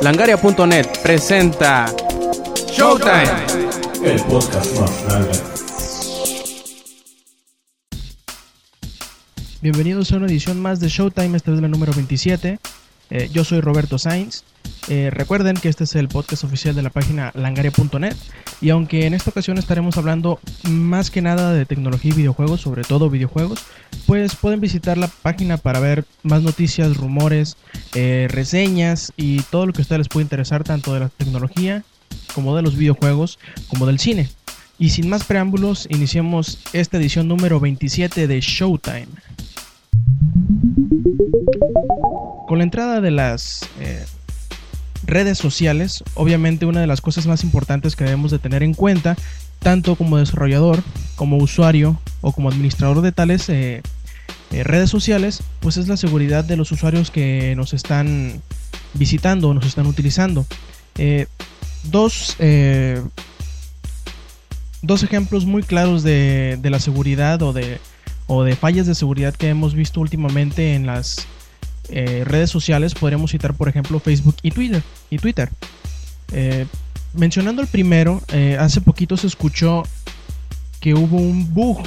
Langaria.net presenta Showtime. El podcast más grande. Bienvenidos a una edición más de Showtime, esta vez la número 27. Eh, yo soy Roberto Sainz. Eh, recuerden que este es el podcast oficial de la página langaria.net y aunque en esta ocasión estaremos hablando más que nada de tecnología y videojuegos, sobre todo videojuegos, pues pueden visitar la página para ver más noticias, rumores, eh, reseñas y todo lo que a ustedes les puede interesar tanto de la tecnología como de los videojuegos como del cine. Y sin más preámbulos, iniciamos esta edición número 27 de Showtime. Con la entrada de las eh, redes sociales, obviamente una de las cosas más importantes que debemos de tener en cuenta, tanto como desarrollador, como usuario o como administrador de tales eh, eh, redes sociales, pues es la seguridad de los usuarios que nos están visitando o nos están utilizando. dos, dos ejemplos muy claros de, de la seguridad o de, o de fallas de seguridad que hemos visto últimamente en las eh, redes sociales podríamos citar por ejemplo Facebook y Twitter. Y Twitter. Eh, mencionando el primero, eh, hace poquito se escuchó que hubo un bug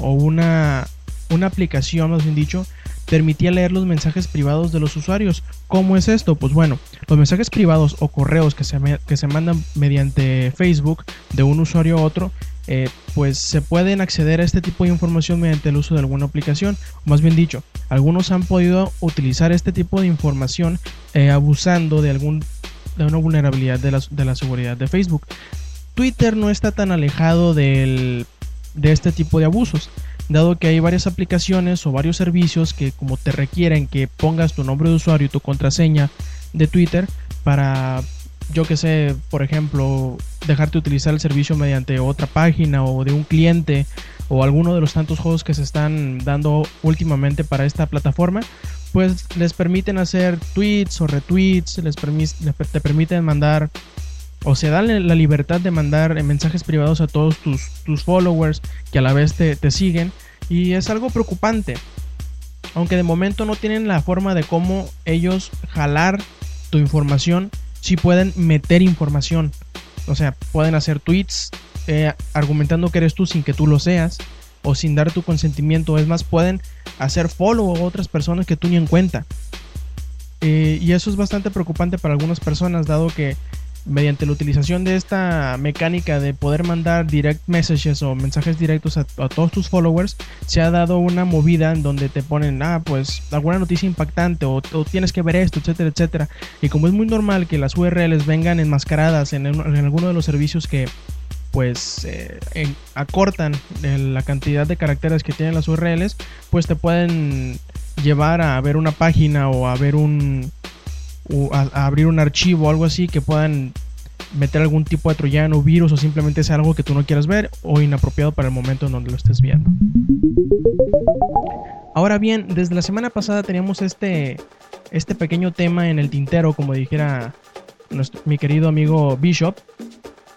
o una, una aplicación, más bien dicho, permitía leer los mensajes privados de los usuarios. ¿Cómo es esto? Pues bueno, los mensajes privados o correos que se, que se mandan mediante Facebook de un usuario a otro pues se pueden acceder a este tipo de información mediante el uso de alguna aplicación. más bien dicho, algunos han podido utilizar este tipo de información eh, abusando de, algún, de una vulnerabilidad de la, seguridad de Facebook. Twitter no está tan alejado de este tipo de abusos, dado que hay varias aplicaciones o varios servicios que como te requieren que pongas tu nombre de usuario y tu contraseña de Twitter para yo que sé, por ejemplo, dejarte utilizar el servicio mediante otra página o de un cliente o alguno de los tantos juegos que se están dando últimamente para esta plataforma, pues les permiten hacer tweets o retweets, les, te permiten mandar o se dan la libertad de mandar mensajes privados a todos tus, tus followers que a la vez te, te siguen y es algo preocupante. Aunque de momento no tienen la forma de cómo ellos jalar tu información sí pueden meter información. O sea, pueden hacer tweets eh, argumentando que eres tú sin que tú lo seas o sin dar tu consentimiento. Es más, pueden hacer follow a otras personas que tú ni en cuenta. Eh, y eso es bastante preocupante para algunas personas, dado que mediante la utilización de esta mecánica de poder mandar direct messages o mensajes directos a, todos tus followers, se ha dado una movida en donde te ponen, ah, pues alguna noticia impactante o, tienes que ver esto, etcétera, etcétera. Y como es muy normal que las URLs vengan enmascaradas en, alguno de los servicios que pues eh, acortan la cantidad de caracteres que tienen las URLs, pues te pueden llevar a ver una página o a ver un, a, abrir un archivo o algo así que puedan meter algún tipo de troyano, virus o simplemente sea algo que tú no quieras ver o inapropiado para el momento en donde lo estés viendo. Ahora bien, desde la semana pasada teníamos este, este pequeño tema en el tintero, como dijera mi querido amigo Bishop,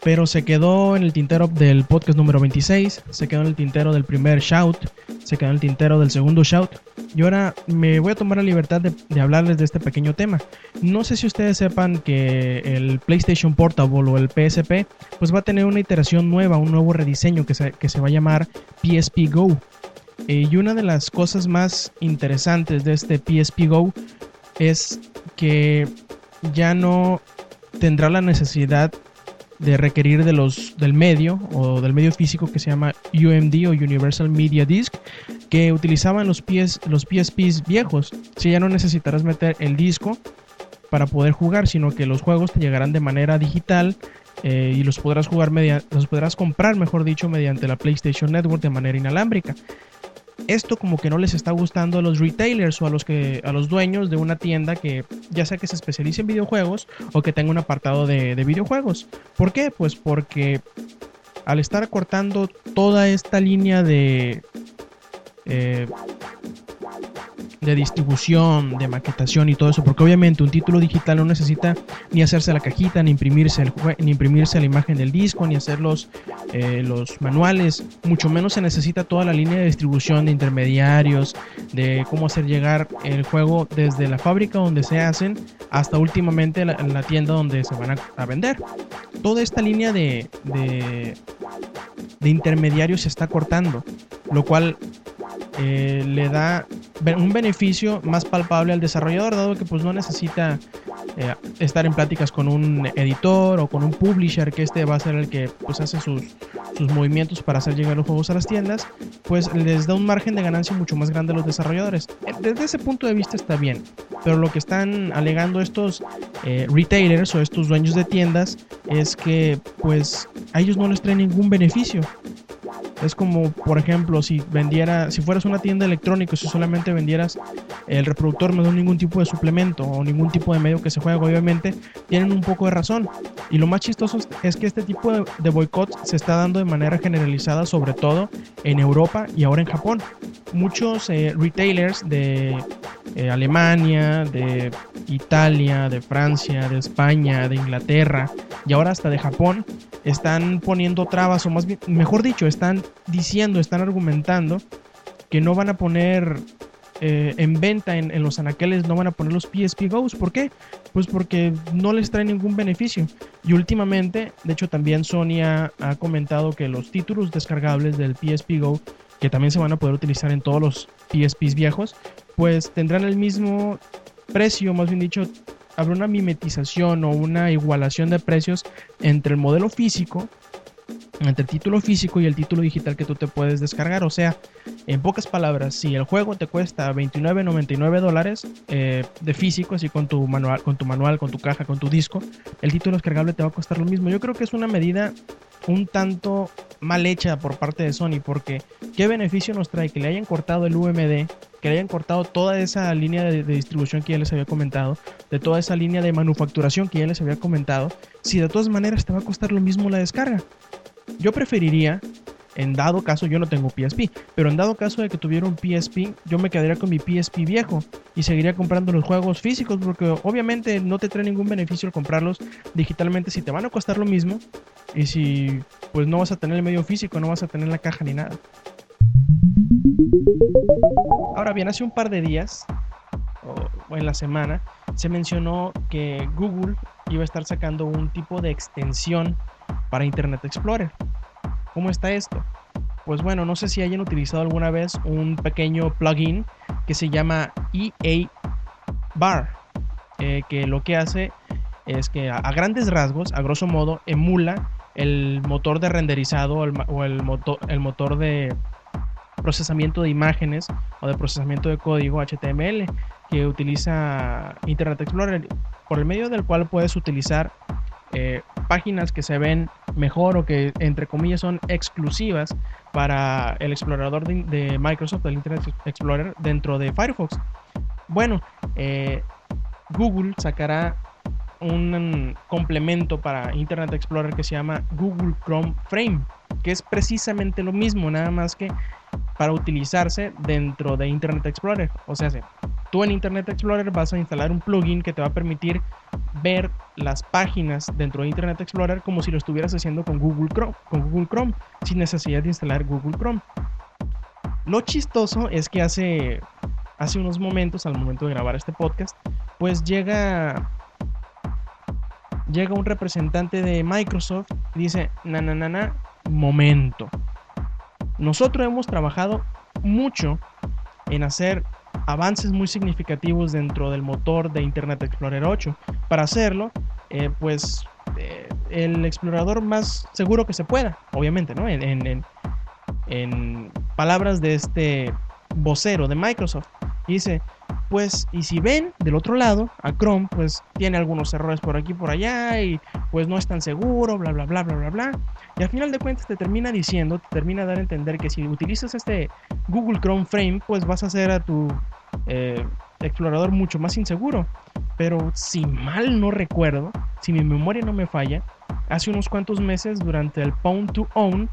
pero se quedó en el tintero del podcast número 26, se quedó en el tintero del primer shout, se quedó en el tintero del segundo shout. Y ahora me voy a tomar la libertad de, hablarles de este pequeño tema. No sé si ustedes sepan que el PlayStation Portable o el PSP pues va a tener una iteración nueva, un nuevo rediseño que se, va a llamar PSP Go. Eh, y una de las cosas más interesantes de este PSP Go es que ya no tendrá la necesidad de requerir de los, del medio o del medio físico que se llama UMD o Universal Media Disc que utilizaban los, PS, los PSPs viejos. Si ya no necesitarás meter el disco para poder jugar, sino que los juegos te llegarán de manera digital eh, y los podrás jugar los podrás comprar, mejor dicho, mediante la PlayStation Network de manera inalámbrica esto como que no les está gustando a los retailers o a los que a los dueños de una tienda que ya sea que se especialice en videojuegos o que tenga un apartado de, videojuegos. ¿Por qué? Pues porque al estar cortando toda esta línea de eh, de distribución, de maquetación y todo eso, porque obviamente un título digital no necesita ni hacerse la cajita, ni imprimirse, el ni imprimirse la imagen del disco, ni hacer los, eh, los manuales, mucho menos se necesita toda la línea de distribución de intermediarios, de cómo hacer llegar el juego desde la fábrica donde se hacen hasta últimamente la, tienda donde se van a, vender. Toda esta línea de, de, de intermediarios se está cortando, lo cual eh, le da un beneficio más palpable al desarrollador, dado que pues no necesita eh, estar en pláticas con un editor o con un publisher, que este va a ser el que pues hace sus, sus movimientos para hacer llegar los juegos a las tiendas, pues les da un margen de ganancia mucho más grande a los desarrolladores. Eh, Desde ese punto de vista está bien, pero lo que están alegando estos eh, retailers o estos dueños de tiendas es que pues a ellos no les trae ningún beneficio. Es como, por ejemplo, si vendiera, si fueras una tienda electrónica, si solamente vendieras el reproductor, no ningún tipo de suplemento o ningún tipo de medio que se juega, obviamente, tienen un poco de razón. Y lo más chistoso es- que este tipo de, boicots se está dando de manera generalizada, sobre todo en Europa y ahora en Japón. Muchos eh, retailers de eh, Alemania, de Italia, de Francia, de España, de Inglaterra y ahora hasta de Japón están poniendo trabas o más bien, mejor dicho, están diciendo, están argumentando que no van a poner eh, en venta en, los anaqueles, no van a poner los PSP Go's. ¿Por qué? Pues porque no les trae ningún beneficio. Y últimamente, de hecho también Sony ha, ha comentado que los títulos descargables del PSP Go, que también se van a poder utilizar en todos los PSPs viejos, pues tendrán el mismo precio, más bien dicho, habrá una mimetización o una igualación de precios entre el modelo físico, entre el título físico y el título digital que tú te puedes descargar. O sea, en pocas palabras, si el juego te cuesta 29.99 dólares eh, de físico, así con tu manual, con tu manual, con tu caja, con tu disco, el título descargable te va a costar lo mismo. Yo creo que es una medida un tanto mal hecha por parte de Sony, porque qué beneficio nos trae que le hayan cortado el UMD, que hayan cortado toda esa línea de, de distribución que ya les había comentado, de toda esa línea de manufacturación que ya les había comentado, si de todas maneras te va a costar lo mismo la descarga. Yo preferiría, en dado caso, yo no tengo PSP, pero en dado caso de que tuviera un PSP, yo me quedaría con mi PSP viejo y seguiría comprando los juegos físicos, porque obviamente no te trae ningún beneficio el comprarlos digitalmente si te van a costar lo mismo y si pues no vas a tener el medio físico, no vas a tener la caja ni nada. Ahora bien, hace un par de días, o, en la semana, se mencionó que Google iba a estar sacando un tipo de extensión para Internet Explorer. ¿Cómo está esto? Pues bueno, no sé si hayan utilizado alguna vez un pequeño plugin que se llama EA Bar, eh, que lo que hace es que a, grandes rasgos, a grosso modo, emula el motor de renderizado o o el el motor de procesamiento de imágenes o de procesamiento de código HTML que utiliza Internet Explorer, por el medio del cual puedes utilizar eh, páginas que se ven mejor o que entre comillas son exclusivas para el explorador de, Microsoft, el Internet Explorer, dentro de Firefox. Bueno, eh, Google sacará un complemento para Internet Explorer que se llama Google Chrome Frame, que es precisamente lo mismo, nada más que para utilizarse dentro de Internet Explorer. O sea, tú en Internet Explorer vas a instalar un plugin que te va a permitir ver las páginas dentro de Internet Explorer como si lo estuvieras haciendo con Google Chrome, con Google Chrome sin necesidad de instalar Google Chrome. Lo chistoso es que hace, hace unos momentos, al momento de grabar este podcast, pues llega llega un representante de Microsoft y dice, na, na, na, na, momento. Nosotros hemos trabajado mucho en hacer avances muy significativos dentro del motor de Internet Explorer 8. Para hacerlo, eh, pues eh, el explorador más seguro que se pueda, obviamente, ¿no? En, palabras de este vocero de Microsoft. Dice, pues, y si ven del otro lado, a Chrome, pues tiene algunos errores por aquí y por allá, y pues no es tan seguro, bla, bla, bla, bla, bla, bla. Y al final de cuentas te termina diciendo, te termina dar a entender que si utilizas este Google Chrome Frame, pues vas a hacer a tu eh, explorador mucho más inseguro. Pero si mal no recuerdo, si mi memoria no me falla, hace unos cuantos meses durante el Pound to Own,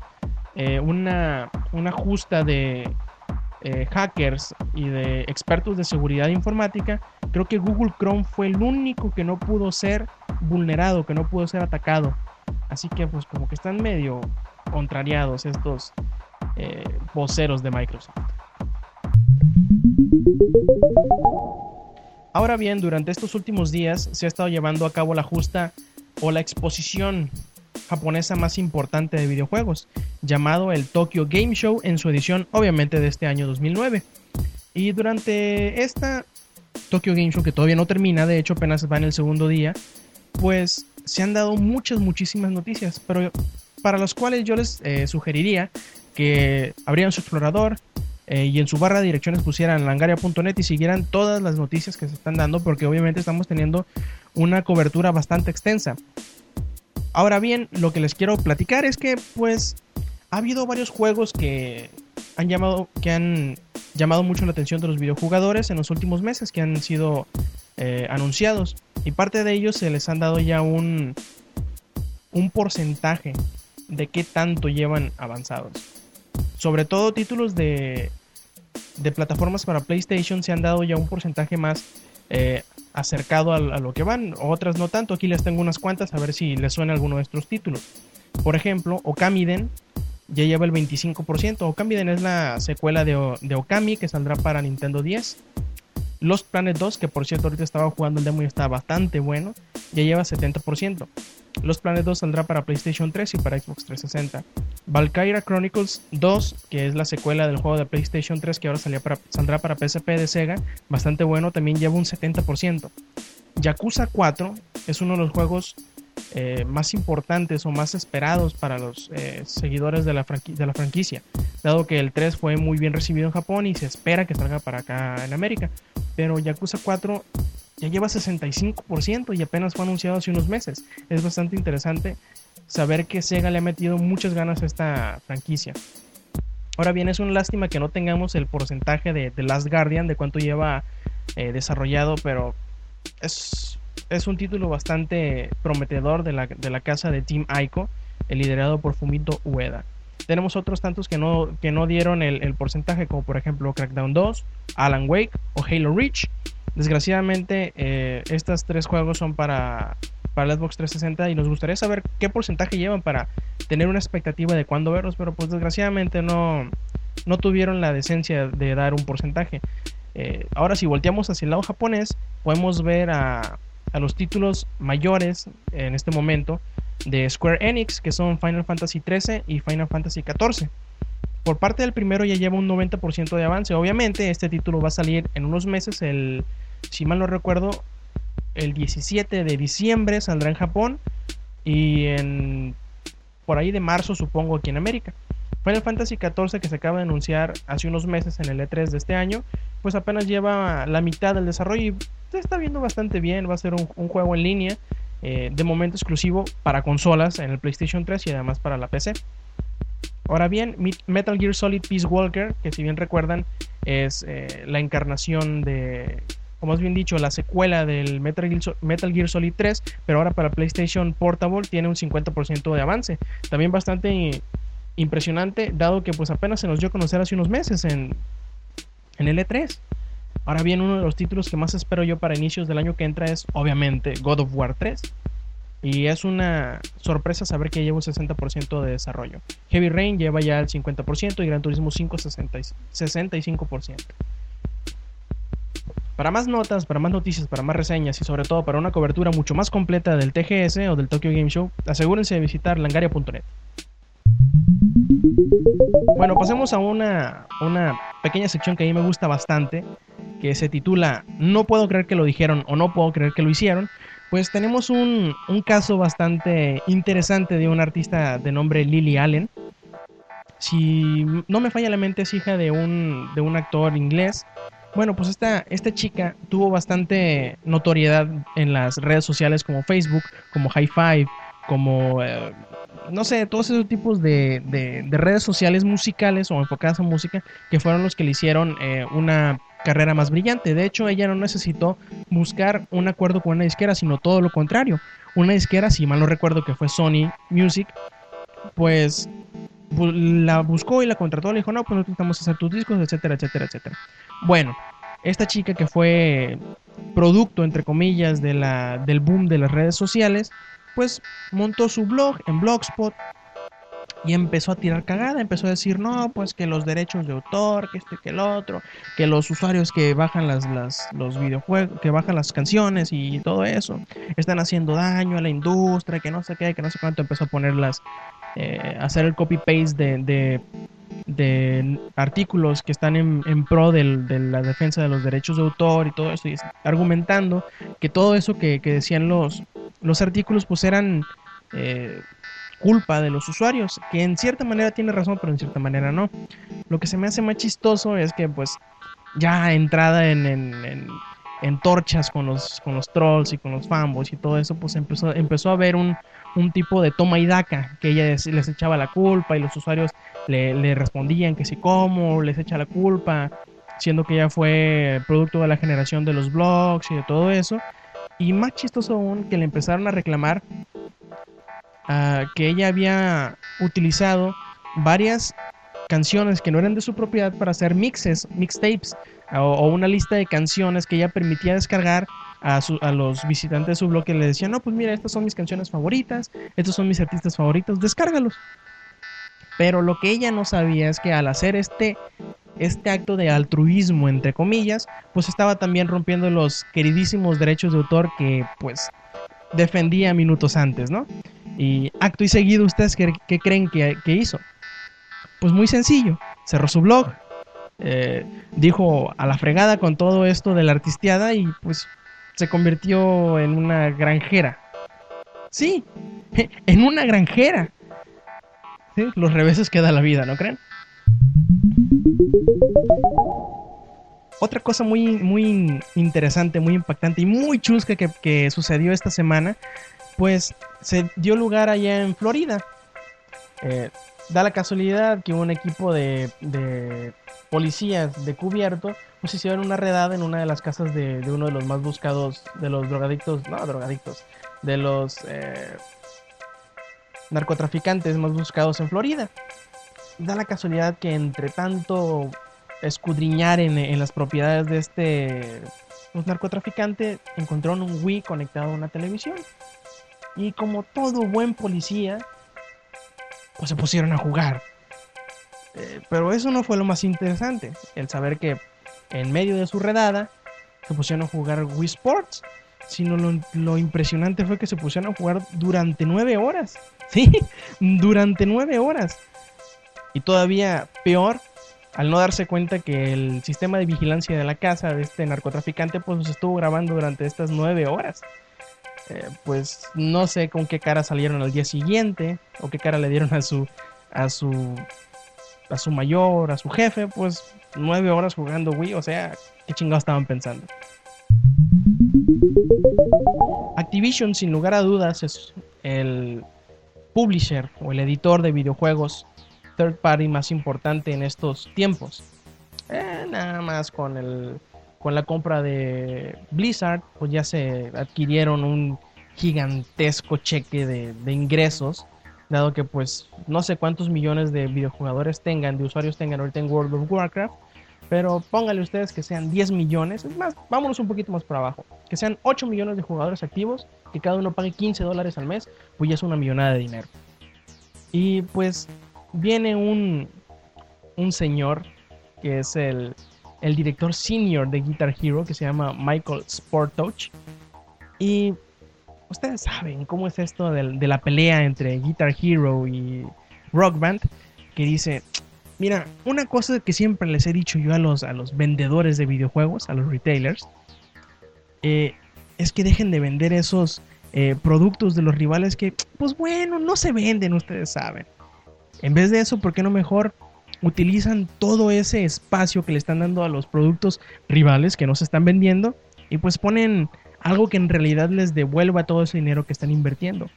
eh, una, una justa de eh, hackers y de expertos de seguridad informática, creo que Google Chrome fue el único que no pudo ser vulnerado, que no pudo ser atacado. Así que pues como que están medio contrariados estos eh, voceros de Microsoft. Ahora bien, durante estos últimos días se ha estado llevando a cabo la justa o la exposición japonesa más importante de videojuegos, llamado el Tokyo Game Show en su edición obviamente de este año 2009. Y durante esta Tokyo Game Show, que todavía no termina, de hecho apenas va en el segundo día, pues se han dado muchas, muchísimas noticias, pero para las cuales yo les eh, sugeriría que abrieran su explorador eh, y en su barra de direcciones pusieran langaria.net y siguieran todas las noticias que se están dando, porque obviamente estamos teniendo una cobertura bastante extensa. Ahora bien, lo que les quiero platicar es que pues ha habido varios juegos que han llamado que han llamado mucho la atención de los videojugadores en los últimos meses que han sido eh, anunciados y parte de ellos se les han dado ya un un porcentaje de qué tanto llevan avanzados. Sobre todo títulos de de plataformas para PlayStation se han dado ya un porcentaje más eh, acercado a, lo que van, otras no tanto. Aquí les tengo unas cuantas a ver si les suena alguno de estos títulos. Por ejemplo, Okamiden ya lleva el 25%. Okamiden es la secuela de, de Okami que saldrá para Nintendo 10. Lost Planet 2, que por cierto ahorita estaba jugando el demo y está bastante bueno, ya lleva 70%. Los Planet 2 saldrá para PlayStation 3 y para Xbox 360. Valkyria Chronicles 2, que es la secuela del juego de PlayStation 3 que ahora para, saldrá para PSP de Sega, bastante bueno, también lleva un 70%. Yakuza 4 es uno de los juegos eh, más importantes o más esperados para los eh, seguidores de la, de la franquicia, dado que el 3 fue muy bien recibido en Japón y se espera que salga para acá en América. Pero Yakuza 4 ya lleva 65% y apenas fue anunciado hace unos meses. Es bastante interesante saber que Sega le ha metido muchas ganas a esta franquicia. Ahora bien, es una lástima que no tengamos el porcentaje de The Last Guardian, de cuánto lleva eh, desarrollado, pero es, es, un título bastante prometedor de la, de la casa de Team Aiko, el liderado por Fumito Ueda. Tenemos otros tantos que no, que no dieron el, el porcentaje, como por ejemplo Crackdown 2, Alan Wake o Halo Reach. Desgraciadamente, eh, estos tres juegos son para, para Xbox 360 y nos gustaría saber qué porcentaje llevan para tener una expectativa de cuándo verlos, pero pues desgraciadamente no, no tuvieron la decencia de dar un porcentaje. Eh, ahora, si volteamos hacia el lado japonés, podemos ver a, a los títulos mayores en este momento de Square Enix, que son Final Fantasy XIII y Final Fantasy XIV. Por parte del primero ya lleva un 90% de avance. Obviamente este título va a salir en unos meses, el si mal no recuerdo, el 17 de diciembre saldrá en Japón y en por ahí de marzo supongo aquí en América. Final Fantasy XIV que se acaba de anunciar hace unos meses en el E3 de este año, pues apenas lleva la mitad del desarrollo y se está viendo bastante bien, va a ser un, juego en línea, eh, de momento exclusivo para consolas en el PlayStation 3 y además para la PC. Ahora bien, Metal Gear Solid Peace Walker, que si bien recuerdan es eh, la encarnación de o más bien dicho, la secuela del Metal Gear, Solid 3, pero ahora para PlayStation Portable tiene un 50% de avance. También bastante impresionante, dado que pues apenas se nos dio a conocer hace unos meses en, en el E3. Ahora bien, uno de los títulos que más espero yo para inicios del año que entra es obviamente God of War 3. Y es una sorpresa saber que lleva un 60% de desarrollo. Heavy Rain lleva ya el 50% y Gran Turismo 5 65%. Para más notas, para más noticias, para más reseñas y sobre todo para una cobertura mucho más completa del TGS o del Tokyo Game Show, asegúrense de visitar langaria.net. Bueno, pasemos a una, una pequeña sección que a mí me gusta bastante, que se titula No puedo creer que lo dijeron o no puedo creer que lo hicieron. Pues tenemos un, un caso bastante interesante de un artista de nombre Lily Allen. Si no me falla la mente, es hija de un, de un actor inglés bueno, pues esta, esta chica tuvo bastante notoriedad en las redes sociales como Facebook, como High Five, como, eh, no sé, todos esos tipos de, de, redes sociales musicales o enfocadas a música que fueron los que le hicieron eh, una carrera más brillante. De hecho, ella no necesitó buscar un acuerdo con una disquera, sino todo lo contrario. Una disquera, si mal no recuerdo que fue Sony Music, pues la buscó y la contrató, le dijo, no, pues nosotros necesitamos hacer tus discos, etcétera, etcétera, etcétera. Bueno, esta chica que fue producto, entre comillas, de la, del boom de las redes sociales, pues montó su blog en Blogspot y empezó a tirar cagada, empezó a decir, no, pues que los derechos de autor, que este, que el otro, que los usuarios que bajan las, las, los videojuegos, que bajan las canciones y todo eso, están haciendo daño a la industria, que no sé qué, que no sé cuánto, empezó a ponerlas, eh, hacer el copy-paste de, de, de artículos que están en, en pro de la defensa de los derechos de autor y todo eso, y argumentando que todo eso que, decían los, los artículos pues eran eh, culpa de los usuarios, que en cierta manera tiene razón, pero en cierta manera no. Lo que se me hace más chistoso es que pues ya entrada en, en, en- en torchas con los, con los trolls y con los fanboys y todo eso, pues empezó, empezó a haber un, un tipo de toma y daca, que ella les, les echaba la culpa y los usuarios le, le respondían que sí, cómo, les echa la culpa, siendo que ella fue producto de la generación de los blogs y de todo eso. Y más chistoso aún que le empezaron a reclamar ah, que ella había utilizado varias canciones que no eran de su propiedad para hacer mixes, mixtapes o, una lista de canciones que ella permitía descargar a, a los visitantes de su blog que le decían, no, pues mira, estas son mis canciones favoritas, estos son mis artistas favoritos, descárgalos. Pero lo que ella no sabía es que al hacer este, este acto de altruismo, entre comillas, pues estaba también rompiendo los queridísimos derechos de autor que pues defendía minutos antes, ¿no? Y acto y seguido, ¿ustedes qué, qué creen que, que hizo? Pues muy sencillo, cerró su blog, eh, dijo a la fregada con todo esto de la artisteada y pues se convirtió en una granjera. Sí, en una granjera. Sí, los reveses que da la vida, ¿no creen? Otra cosa muy, muy interesante, muy impactante y muy chusca que, que sucedió esta semana, pues se dio lugar allá en Florida. Eh, da la casualidad que un equipo de, de policías de cubierto pues hicieron una redada en una de las casas de, de uno de los más buscados de los drogadictos, no drogadictos, de los eh, narcotraficantes más buscados en Florida. Da la casualidad que entre tanto escudriñar en, en las propiedades de este pues, narcotraficante encontraron un Wii conectado a una televisión. Y como todo buen policía, pues se pusieron a jugar. Eh, pero eso no fue lo más interesante. El saber que en medio de su redada se pusieron a jugar Wii Sports. Sino lo, lo impresionante fue que se pusieron a jugar durante nueve horas. Sí, durante nueve horas. Y todavía peor, al no darse cuenta que el sistema de vigilancia de la casa de este narcotraficante pues los estuvo grabando durante estas nueve horas. Eh, pues no sé con qué cara salieron al día siguiente o qué cara le dieron a su a su a su mayor, a su jefe, pues nueve horas jugando Wii, o sea, qué chingados estaban pensando. Activision, sin lugar a dudas, es el publisher o el editor de videojuegos third party más importante en estos tiempos. Eh, nada más con el con la compra de Blizzard, pues ya se adquirieron un gigantesco cheque de, de ingresos, dado que pues no sé cuántos millones de videojugadores tengan, de usuarios tengan ahorita en World of Warcraft, pero pónganle ustedes que sean 10 millones, es más, vámonos un poquito más para abajo, que sean 8 millones de jugadores activos, que cada uno pague 15 dólares al mes, pues ya es una millonada de dinero. Y pues viene un, un señor que es el, el director senior de Guitar Hero, que se llama Michael Sportouch. Y ustedes saben cómo es esto del- de, la pelea entre Guitar Hero y Rock Band, que dice, mira, una cosa que siempre les he dicho yo a los, a los vendedores de videojuegos, a los retailers, eh, es que dejen de vender esos eh, productos de los rivales que, pues bueno, no se venden, ustedes saben. En vez de eso, ¿por qué no mejor utilizan todo ese espacio que le están dando a los productos rivales que no se están vendiendo y pues ponen algo que en realidad les devuelva todo ese dinero que están invirtiendo?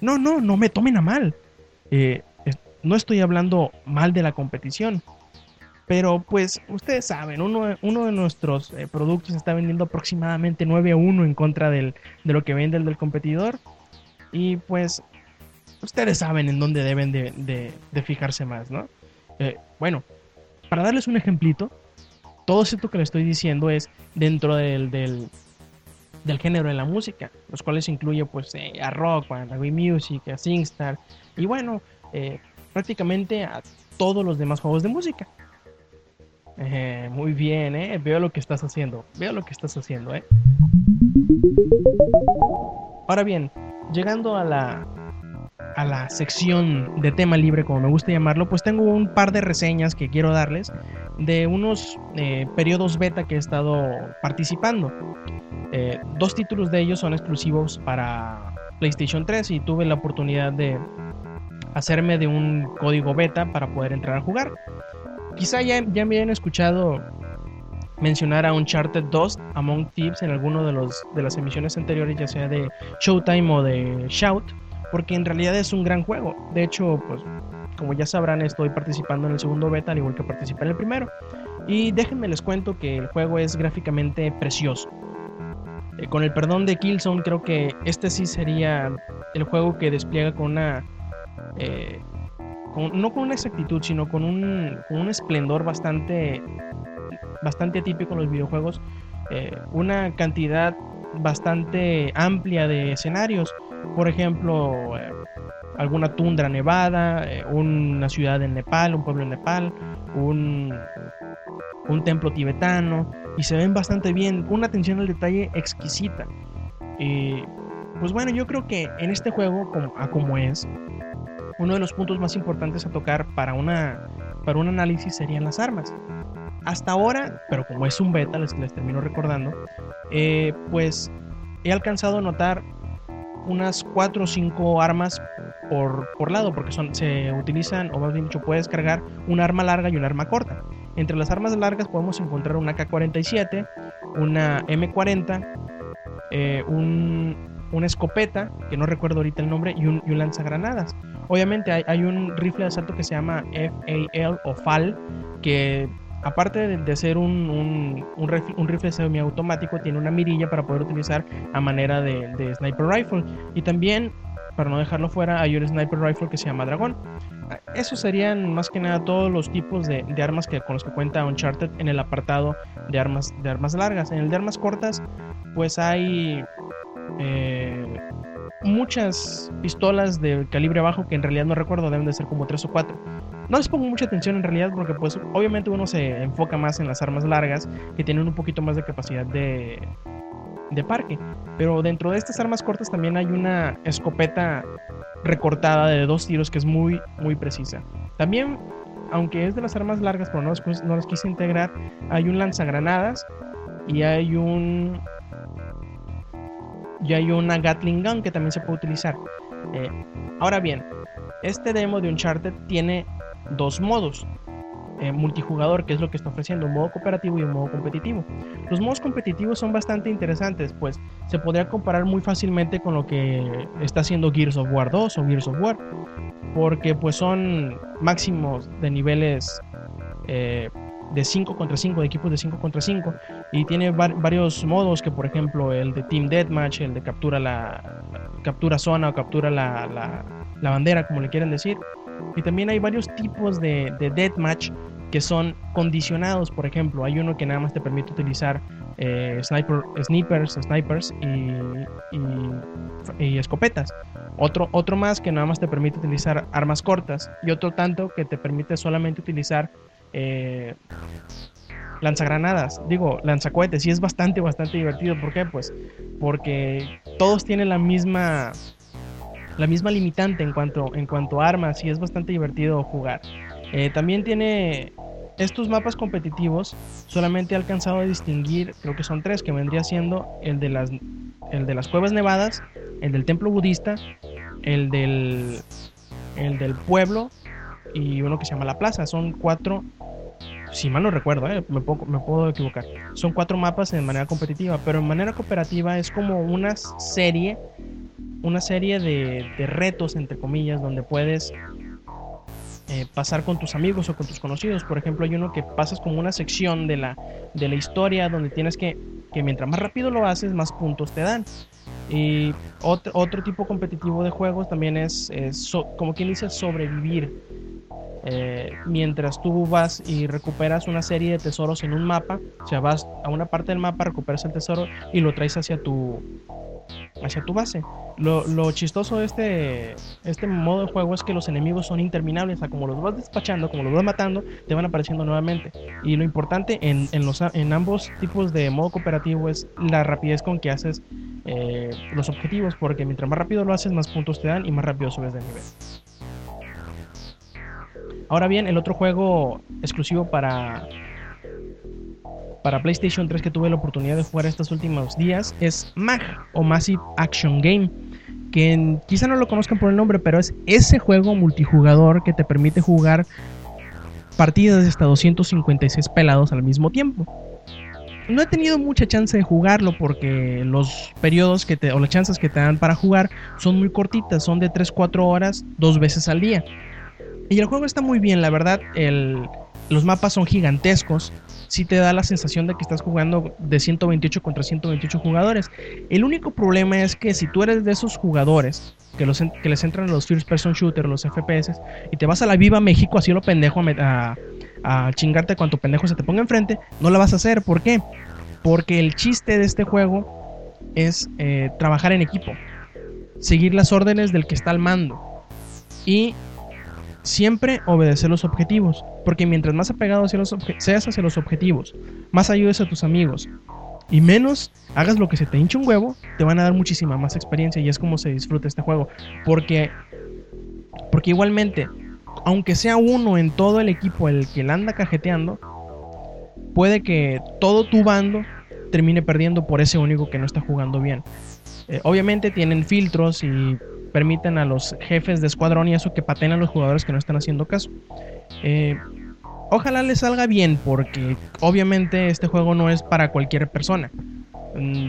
No, no, no me tomen a mal. Eh, no estoy hablando mal de la competición. Pero pues ustedes saben, uno, de nuestros eh, productos está vendiendo aproximadamente 9 a 1 en contra del, de lo que vende el del competidor. Y pues ustedes saben en dónde deben de, de- de fijarse más, ¿no? Eh, bueno, para darles un ejemplito, todo esto que les estoy diciendo es dentro del, del, del género de la música, los cuales incluye pues eh, a rock, a Wii Music, a SingStar y bueno, eh, prácticamente a todos los demás juegos de música. Eh, muy bien, eh, veo lo que estás haciendo, veo lo que estás haciendo, eh. Ahora bien, llegando a la a la sección de tema libre, como me gusta llamarlo, pues tengo un par de reseñas que quiero darles de unos eh, periodos beta que he estado participando. Eh, dos títulos de ellos son exclusivos para PlayStation 3 y tuve la oportunidad de hacerme de un código beta para poder entrar a jugar. Quizá ya, ya me hayan escuchado mencionar a Uncharted 2 Among Thieves en alguno de, los, de las emisiones anteriores, ya sea de Showtime o de Shout, porque en realidad es un gran juego. De hecho, pues como ya sabrán, estoy participando en el segundo beta, al igual que participé en el primero. Y déjenme les cuento que el juego es gráficamente precioso. Eh, con el perdón de Killzone, creo que este sí sería el juego que despliega con una. eh, no con una exactitud, sino con un, con un esplendor bastante. bastante atípico en los videojuegos. eh, una cantidad bastante amplia de escenarios. Por ejemplo, eh, alguna tundra nevada, eh, una ciudad en Nepal, un pueblo en Nepal, un, un templo tibetano, y se ven bastante bien, una atención al detalle exquisita. Y pues bueno, yo creo que en este juego, como, a como es, uno de los puntos más importantes a tocar para, una, para un análisis serían las armas. Hasta ahora, pero como es un beta, les, les termino recordando, eh, pues he alcanzado a notar unas 4 o 5 armas por, por lado, porque son, se utilizan, o más bien dicho, puedes cargar un arma larga y un arma corta. Entre las armas largas podemos encontrar una K-47, una M40, eh, un, una escopeta, que no recuerdo ahorita el nombre, y un, y un lanzagranadas. Obviamente hay, hay un rifle de asalto que se llama FAL o FAL, que aparte de, ser un, rifle, un rifle semiautomático, tiene una mirilla para poder utilizar a manera de, sniper rifle. Y también, para no dejarlo fuera, hay un sniper rifle que se llama Dragón. Esos serían más que nada todos los tipos de, de, armas que, con los que cuenta Uncharted en el apartado de armas, de armas largas. En el de armas cortas, pues hay eh, muchas pistolas de calibre bajo que en realidad no recuerdo, deben de ser como 3 o 4. No les pongo mucha atención en realidad porque pues obviamente uno se enfoca más en las armas largas que tienen un poquito más de capacidad de, de parque. Pero dentro de estas armas cortas también hay una escopeta recortada de dos tiros que es muy, muy precisa. También, aunque es de las armas largas, pero no las, no las quise integrar, hay un lanzagranadas y hay un... Y hay una Gatling Gun que también se puede utilizar. Eh, ahora bien, este demo de Uncharted tiene dos modos. Eh, multijugador, que es lo que está ofreciendo, un modo cooperativo y un modo competitivo. Los modos competitivos son bastante interesantes, pues se podría comparar muy fácilmente con lo que está haciendo Gears of War 2 o Gears of War, porque pues son máximos de niveles eh, de 5 contra 5, de equipos de 5 contra 5, y tiene var varios modos que por ejemplo el de Team Deathmatch, el de captura la captura zona o captura la, la bandera, como le quieren decir. Y también hay varios tipos de, de deathmatch que son condicionados. Por ejemplo, hay uno que nada más te permite utilizar eh, sniper, snipers, snipers y, y, escopetas. Otro, otro más que nada más te permite utilizar armas cortas. Y otro tanto que te permite solamente utilizar eh, lanzagranadas. Digo, lanzacohetes. Y es bastante, bastante divertido. ¿Por qué? Pues porque todos tienen la misma la misma limitante en cuanto, en cuanto a armas y es bastante divertido jugar. Eh, también tiene estos mapas competitivos, solamente he alcanzado a distinguir, creo que son tres, que vendría siendo el de las, el de las cuevas nevadas, el del templo budista, el del, el del pueblo y uno que se llama la plaza. Son cuatro, si mal no recuerdo, eh, me, puedo, me puedo equivocar. Son cuatro mapas en manera competitiva, pero en manera cooperativa es como una serie una serie de, de, retos, entre comillas, donde puedes eh, pasar con tus amigos o con tus conocidos. Por ejemplo, hay uno que pasas como una sección de la, de la historia donde tienes que, que mientras más rápido lo haces, más puntos te dan. Y otro, otro tipo competitivo de juegos también es, como quien dice, sobrevivir. Eh, mientras tú vas y recuperas una serie de tesoros en un mapa, o sea, vas a una parte del mapa, recuperas el tesoro y lo traes hacia tu, hacia tu base. Lo, lo chistoso de este, este modo de juego es que los enemigos son interminables, o sea, como los vas despachando, como los vas matando, te van apareciendo nuevamente. Y lo importante en, en, los, en ambos tipos de modo cooperativo es la rapidez con que haces eh, los objetivos, porque mientras más rápido lo haces, más puntos te dan y más rápido subes de nivel. Ahora bien, el otro juego exclusivo para, para PlayStation 3 que tuve la oportunidad de jugar estos últimos días es MAG o Massive Action Game. Que en- quizá no lo conozcan por el nombre, pero es ese juego multijugador que te permite jugar partidas de hasta 256 pelados al mismo tiempo. No he tenido mucha chance de jugarlo porque los periodos que te, o las chances que te dan para jugar son muy cortitas, son de 3-4 horas dos veces al día. Y el juego está muy bien, la verdad, los mapas son gigantescos. Sí te da la sensación de que estás jugando de 128 contra 128 jugadores. El único problema es que si tú eres de esos jugadores que, los que les entran los first person shooter, los FPS, y te vas a la Viva México así lo pendejo a chingarte cuanto pendejo se te ponga enfrente, no la vas a hacer. ¿Por qué? Porque el chiste de este juego es eh, trabajar en equipo, seguir las órdenes del que está al mando y siempre obedecer los objetivos. Porque mientras más apegado seas hacia los objetivos, más ayudes a tus amigos y menos hagas lo que se te hinche un huevo, te van a dar muchísima más experiencia y es como se disfruta este juego. Porque, porque igualmente, aunque sea uno en todo el equipo el que la anda cajeteando, puede que todo tu bando termine perdiendo por ese único que no está jugando bien. Eh, obviamente tienen filtros y permiten a los jefes de escuadrón y eso que pateen a los jugadores que no están haciendo caso. Eh, ojalá les salga bien porque obviamente este juego no es para cualquier persona. Mm,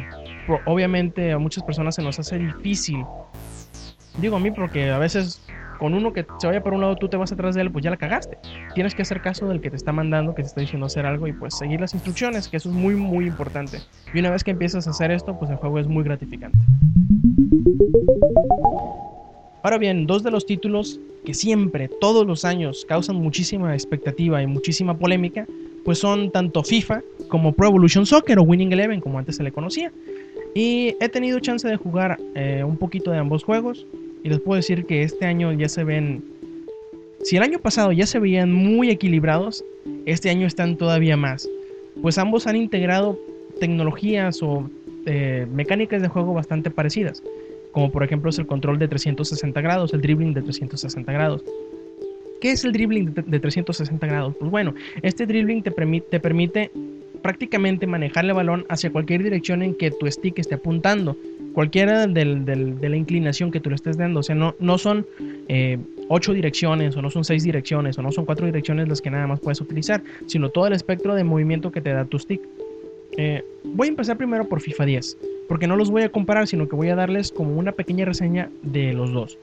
obviamente a muchas personas se nos hace difícil. Digo a mí porque a veces con uno que se vaya por un lado tú te vas atrás de él, pues ya la cagaste. Tienes que hacer caso del que te está mandando, que te está diciendo hacer algo y pues seguir las instrucciones, que eso es muy muy importante. Y una vez que empiezas a hacer esto, pues el juego es muy gratificante. Ahora bien, dos de los títulos que siempre, todos los años, causan muchísima expectativa y muchísima polémica, pues son tanto FIFA como Pro Evolution Soccer o Winning Eleven, como antes se le conocía. Y he tenido chance de jugar eh, un poquito de ambos juegos y les puedo decir que este año ya se ven... Si el año pasado ya se veían muy equilibrados, este año están todavía más. Pues ambos han integrado tecnologías o eh, mecánicas de juego bastante parecidas como por ejemplo es el control de 360 grados, el dribbling de 360 grados. ¿Qué es el dribbling de, de 360 grados? Pues bueno, este dribbling te, permi- te permite prácticamente manejar el balón hacia cualquier dirección en que tu stick esté apuntando, cualquiera de la inclinación que tú le estés dando. O sea, no, no son eh, ocho direcciones o no son seis direcciones o no son cuatro direcciones las que nada más puedes utilizar, sino todo el espectro de movimiento que te da tu stick. Eh, voy a empezar primero por FIFA 10, porque no los voy a comparar, sino que voy a darles como una pequeña reseña de los dos.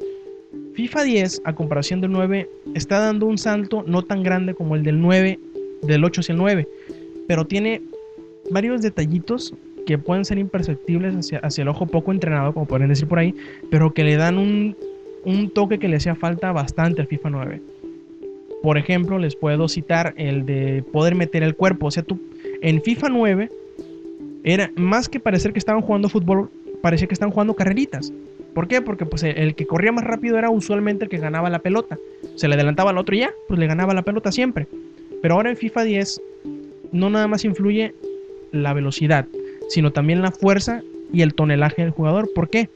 FIFA 10, a comparación del 9, está dando un salto no tan grande como el del 9, del 8 hacia el 9, pero tiene varios detallitos que pueden ser imperceptibles hacia, el ojo poco entrenado, como pueden decir por ahí, pero que le dan un, un toque que le hacía falta bastante al FIFA 9. Por ejemplo, les puedo citar el de poder meter el cuerpo. O sea, tú en FIFA 9 era más que parecer que estaban jugando fútbol, parecía que estaban jugando carreritas. ¿Por qué? Porque pues el, que corría más rápido era usualmente el que ganaba la pelota. Se le adelantaba al otro y ya, pues le ganaba la pelota siempre. Pero ahora en FIFA 10 no nada más influye la velocidad, sino también la fuerza y el tonelaje del jugador. ¿Por qué?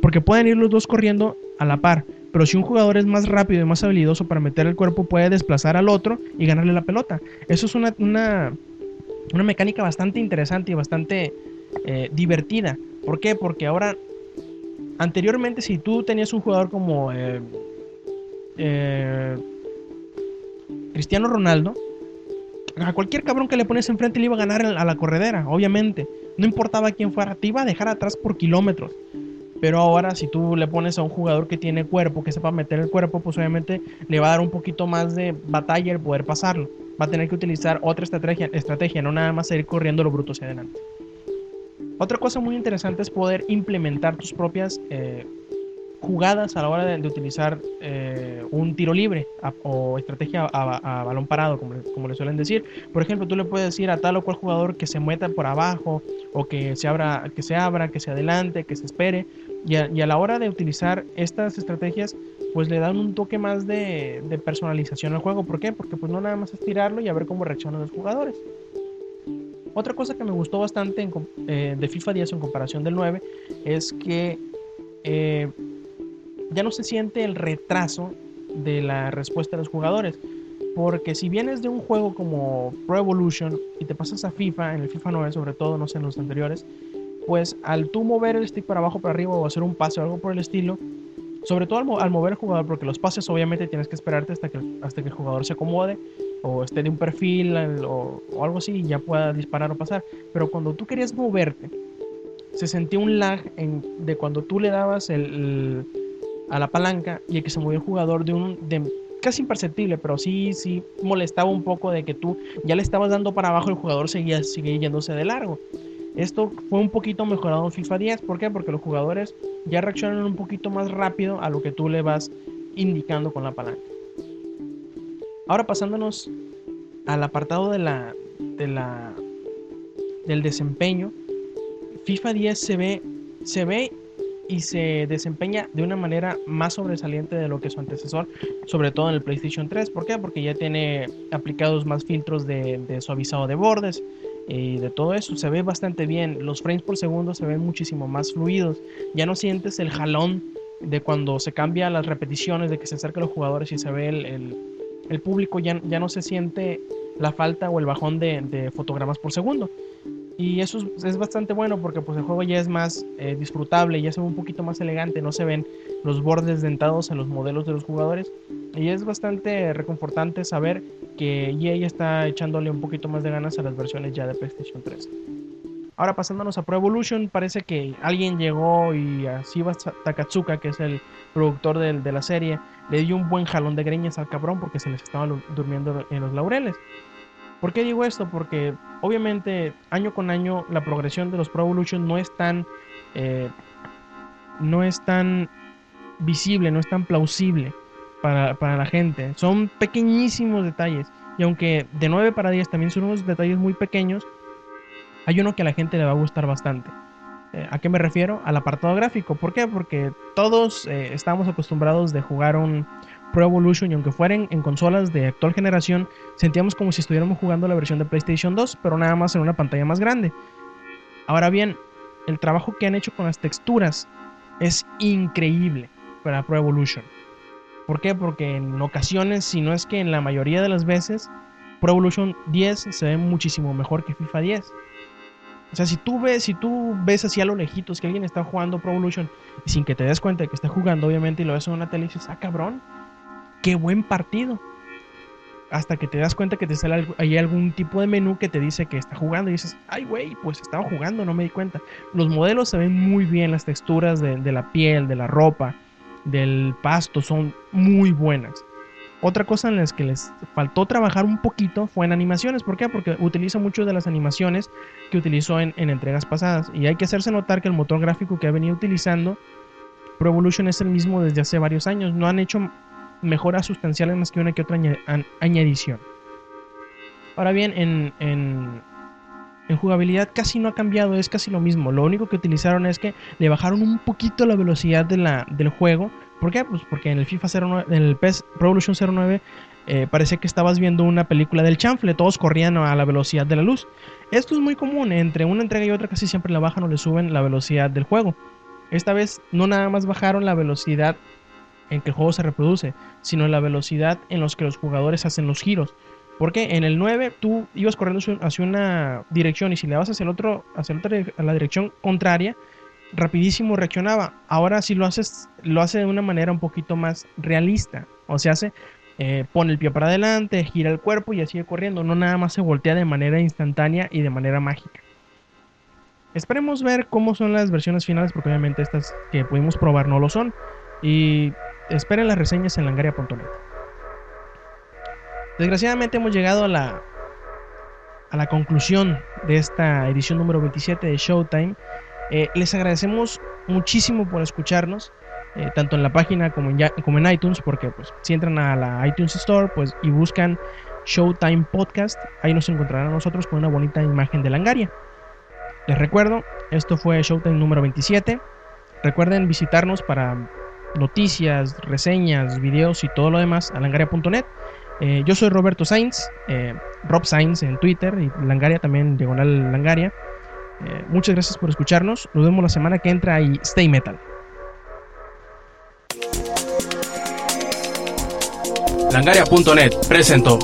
Porque pueden ir los dos corriendo a la par. Pero si un jugador es más rápido y más habilidoso para meter el cuerpo, puede desplazar al otro y ganarle la pelota. Eso es una, una, una mecánica bastante interesante y bastante eh, divertida. ¿Por qué? Porque ahora, anteriormente, si tú tenías un jugador como eh, eh, Cristiano Ronaldo, a cualquier cabrón que le pones enfrente le iba a ganar a la corredera, obviamente. No importaba quién fuera, te iba a dejar atrás por kilómetros. Pero ahora, si tú le pones a un jugador que tiene cuerpo, que sepa meter el cuerpo, pues obviamente le va a dar un poquito más de batalla el poder pasarlo. Va a tener que utilizar otra estrategia, estrategia no nada más ir corriendo lo bruto hacia adelante. Otra cosa muy interesante es poder implementar tus propias eh, jugadas a la hora de, utilizar eh, un tiro libre o estrategia a, balón parado, como, como le suelen decir. Por ejemplo, tú le puedes decir a tal o cual jugador que se meta por abajo o que se abra, que se abra, que se adelante, que se espere. Y a la hora de utilizar estas estrategias, pues le dan un toque más de, personalización al juego. ¿Por qué? Porque pues no nada más es tirarlo y a ver cómo reaccionan los jugadores. Otra cosa que me gustó bastante eh, de FIFA 10 en comparación del 9 es que eh, ya no se siente el retraso de la respuesta de los jugadores. Porque si vienes de un juego como Pro Evolution y te pasas a FIFA, en el FIFA 9 sobre todo, no sé en los anteriores, pues al tú mover el stick para abajo, para arriba o hacer un pase o algo por el estilo, sobre todo al, al mover el jugador, porque los pases obviamente tienes que esperarte hasta que, hasta que el jugador se acomode o esté de un perfil o, algo así y ya pueda disparar o pasar. Pero cuando tú querías moverte, se sentía un lag en- de cuando tú le dabas el, a la palanca y el que se movía el jugador de un de casi imperceptible, pero sí sí molestaba un poco de que tú ya le estabas dando para abajo el jugador seguía, seguía yéndose de largo. Esto fue un poquito mejorado en FIFA 10, ¿por qué? Porque los jugadores ya reaccionan un poquito más rápido a lo que tú le vas indicando con la palanca. Ahora pasándonos al apartado de la, de la del desempeño, FIFA 10 se ve se ve y se desempeña de una manera más sobresaliente de lo que su antecesor, sobre todo en el PlayStation 3. ¿Por qué? Porque ya tiene aplicados más filtros de, de suavizado de bordes y de todo eso. Se ve bastante bien. Los frames por segundo se ven muchísimo más fluidos. Ya no sientes el jalón de cuando se cambia las repeticiones, de que se acercan los jugadores y se ve el, el- público. Ya, ya no se siente la falta o el bajón de, de fotogramas por segundo. Y eso es, es bastante bueno porque pues el juego ya es más eh, disfrutable, ya se ve un poquito más elegante, no se ven los bordes dentados en los modelos de los jugadores. Y es bastante reconfortante saber que EA está echándole un poquito más de ganas a las versiones ya de PlayStation 3. Ahora pasándonos a Pro Evolution, parece que alguien llegó y a Shiba Takatsuka, que es el productor del- de la serie, le dio un buen jalón de greñas al cabrón porque se les estaba durmiendo en los laureles. ¿Por qué digo esto? Porque obviamente año con año la progresión de los Pro Evolution no es tan eh, no es tan visible, no es tan plausible para, para la gente. Son pequeñísimos detalles. Y aunque de 9 para 10 también son unos detalles muy pequeños, hay uno que a la gente le va a gustar bastante. Eh, ¿A qué me refiero? Al apartado gráfico. ¿Por qué? Porque todos eh, estamos acostumbrados de jugar un Pro Evolution y aunque fueran en consolas de actual generación, sentíamos como si estuviéramos jugando la versión de PlayStation 2, pero nada más en una pantalla más grande. Ahora bien, el trabajo que han hecho con las texturas es increíble para Pro Evolution. ¿Por qué? Porque en ocasiones, si no es que en la mayoría de las veces, Pro Evolution 10 se ve muchísimo mejor que FIFA 10. O sea, si tú ves, si tú ves así a lo lejitos que alguien está jugando Pro Evolution y sin que te des cuenta de que está jugando, obviamente, y lo ves en una tele y dices, ah, cabrón, qué buen partido. Hasta que te das cuenta que te sale ahí algún tipo de menú que te dice que está jugando y dices, ay, güey, pues estaba jugando, no me di cuenta. Los modelos se ven muy bien, las texturas de la piel, de la ropa, del pasto son muy buenas. Otra cosa en las que les faltó trabajar un poquito fue en animaciones. ¿Por qué? Porque utiliza muchas de las animaciones que utilizó en, en entregas pasadas. Y hay que hacerse notar que el motor gráfico que ha venido utilizando Pro Evolution es el mismo desde hace varios años. No han hecho mejoras sustanciales más que una que otra añadición. Ahora bien, en, en, en jugabilidad casi no ha cambiado, es casi lo mismo. Lo único que utilizaron es que le bajaron un poquito la velocidad de la, del juego. ¿Por qué? Pues porque en el FIFA 09, en el PES Pro Evolution 09 eh, parecía que estabas viendo una película del chanfle, todos corrían a la velocidad de la luz. Esto es muy común, entre una entrega y otra casi siempre la bajan o le suben la velocidad del juego. Esta vez no nada más bajaron la velocidad en que el juego se reproduce, sino la velocidad en los que los jugadores hacen los giros. Porque en el 9 tú ibas corriendo hacia- una dirección y si le vas hacia el otro, hacia la dirección contraria, rapidísimo reaccionaba. Ahora si lo haces, lo hace de una manera un poquito más realista. O sea, hace, eh, pone el pie para adelante, gira el cuerpo y sigue corriendo. No nada más se voltea de manera instantánea y de manera mágica. Esperemos ver cómo son las versiones finales, porque obviamente estas que pudimos probar no lo son. Y esperen las reseñas en langaria.net. Desgraciadamente hemos llegado a la a la conclusión de esta edición número 27 de Showtime. Eh, les agradecemos muchísimo por escucharnos, eh, tanto en la página como en, como en iTunes, porque pues, si entran a la iTunes Store pues, y buscan Showtime Podcast, ahí nos encontrarán a nosotros con una bonita imagen de Langaria. Les recuerdo, esto fue Showtime número 27. Recuerden visitarnos para noticias, reseñas, videos y todo lo demás a langaria.net. Eh, yo soy Roberto Sainz, eh, Rob Sainz en Twitter y Langaria también, diagonal Langaria. Eh, muchas gracias por escucharnos. Nos vemos la semana que entra y stay metal. Langaria.net presentó.